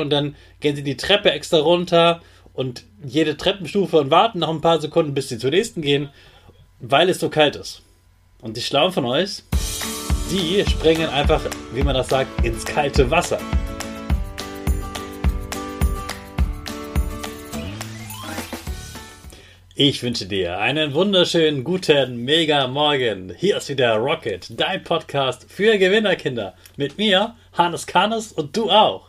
und dann gehen sie die Treppe extra runter und jede Treppenstufe und warten noch ein paar Sekunden, bis sie zur nächsten gehen, weil es so kalt ist. Und die Schlauen von euch, die springen einfach, wie man das sagt, ins kalte Wasser. Ich wünsche dir einen wunderschönen guten Mega Morgen. Hier ist wieder Rocket, dein Podcast für Gewinnerkinder. Mit mir, Hannes Kannes und du auch.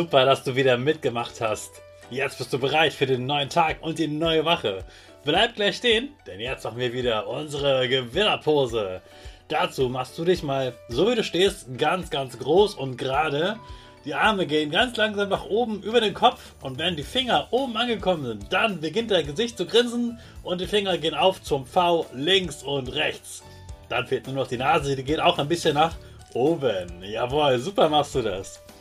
Super, dass du wieder mitgemacht hast. Jetzt bist du bereit für den neuen Tag und die neue Wache. Bleib gleich stehen, denn jetzt machen wir wieder unsere Gewinnerpose. Dazu machst du dich mal, so wie du stehst, ganz, ganz groß und gerade. Die Arme gehen ganz langsam nach oben über den Kopf und wenn die Finger oben angekommen sind, dann beginnt dein Gesicht zu grinsen und die Finger gehen auf zum V links und rechts. Dann fehlt nur noch die Nase, die geht auch ein bisschen nach oben. Jawohl, super machst du das.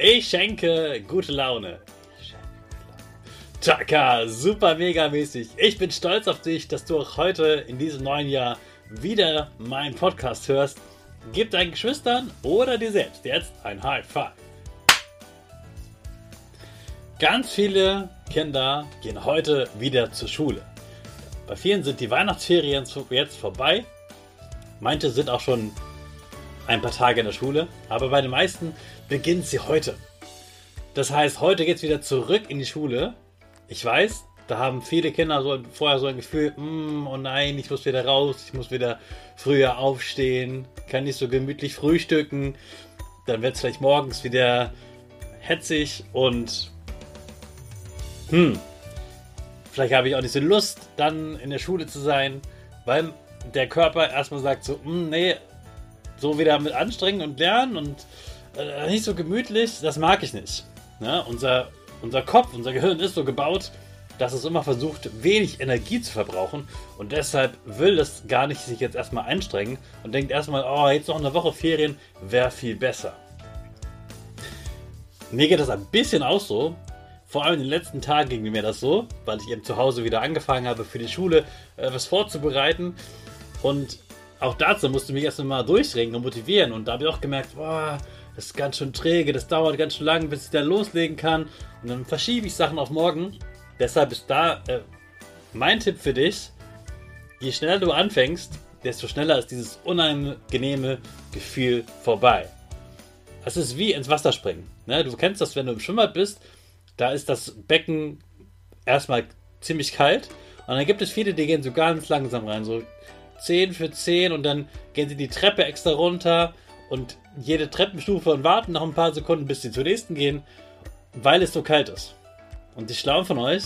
Ich schenke gute Laune. Chaka, super mega mäßig. Ich bin stolz auf dich, dass du auch heute in diesem neuen Jahr wieder meinen Podcast hörst. Gib deinen Geschwistern oder dir selbst jetzt ein High Five. Ganz viele Kinder gehen heute wieder zur Schule. Bei vielen sind die Weihnachtsferien jetzt vorbei. Manche sind auch schon ein paar Tage in der Schule, aber bei den meisten beginnt sie heute. Das heißt, heute geht es wieder zurück in die Schule. Ich weiß, da haben viele Kinder so vorher so ein Gefühl, mm, oh nein, ich muss wieder raus, ich muss wieder früher aufstehen, kann nicht so gemütlich frühstücken. Dann wird es vielleicht morgens wieder hetzig und hm, vielleicht habe ich auch nicht so Lust, dann in der Schule zu sein, weil der Körper erstmal sagt so, mm, nee, so wieder mit anstrengen und lernen und äh, nicht so gemütlich, das mag ich nicht. Ne? Unser, unser Kopf, unser Gehirn ist so gebaut, dass es immer versucht, wenig Energie zu verbrauchen und deshalb will es gar nicht sich jetzt erstmal einstrengen und denkt erstmal, oh, jetzt noch eine Woche Ferien wäre viel besser. Mir geht das ein bisschen auch so. Vor allem in den letzten Tagen ging mir das so, weil ich eben zu Hause wieder angefangen habe, für die Schule äh, was vorzubereiten. Und auch dazu musste ich mich erst mal durchringen und motivieren. Und da habe ich auch gemerkt, boah, das ist ganz schön träge, das dauert ganz schön lange, bis ich da loslegen kann. Und dann verschiebe ich Sachen auf morgen. Deshalb ist da äh, mein Tipp für dich, je schneller du anfängst, desto schneller ist dieses unangenehme Gefühl vorbei. Es ist wie ins Wasser springen. Ne? Du kennst das, wenn du im Schwimmbad bist, da ist das Becken erstmal ziemlich kalt und dann gibt es viele, die gehen so ganz langsam rein, so 10 für 10 und dann gehen sie die Treppe extra runter und jede Treppenstufe und warten noch ein paar Sekunden, bis sie zur nächsten gehen, weil es so kalt ist. Und die Schlauen von euch,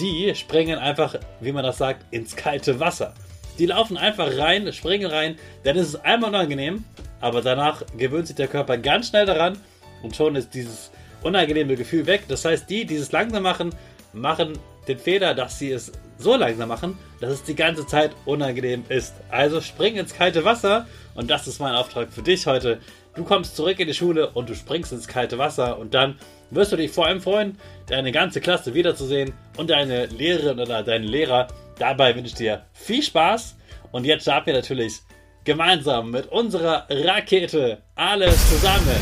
die springen einfach, wie man das sagt, ins kalte Wasser. Die laufen einfach rein, springen rein, dann ist es einmal unangenehm, aber danach gewöhnt sich der Körper ganz schnell daran und schon ist dieses unangenehme Gefühl weg. Das heißt, die, die es langsam machen, machen den Fehler, dass sie es so langsam machen, dass es die ganze Zeit unangenehm ist. Also spring ins kalte Wasser und das ist mein Auftrag für dich heute. Du kommst zurück in die Schule und du springst ins kalte Wasser und dann wirst du dich vor allem freuen, deine ganze Klasse wiederzusehen und deine Lehrerin oder deinen Lehrer. Dabei wünsche ich dir viel Spaß und jetzt starten wir natürlich gemeinsam mit unserer Rakete alles zusammen.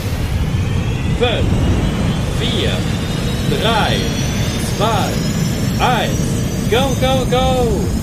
5, 4, 3, 2, 1, go, go, go!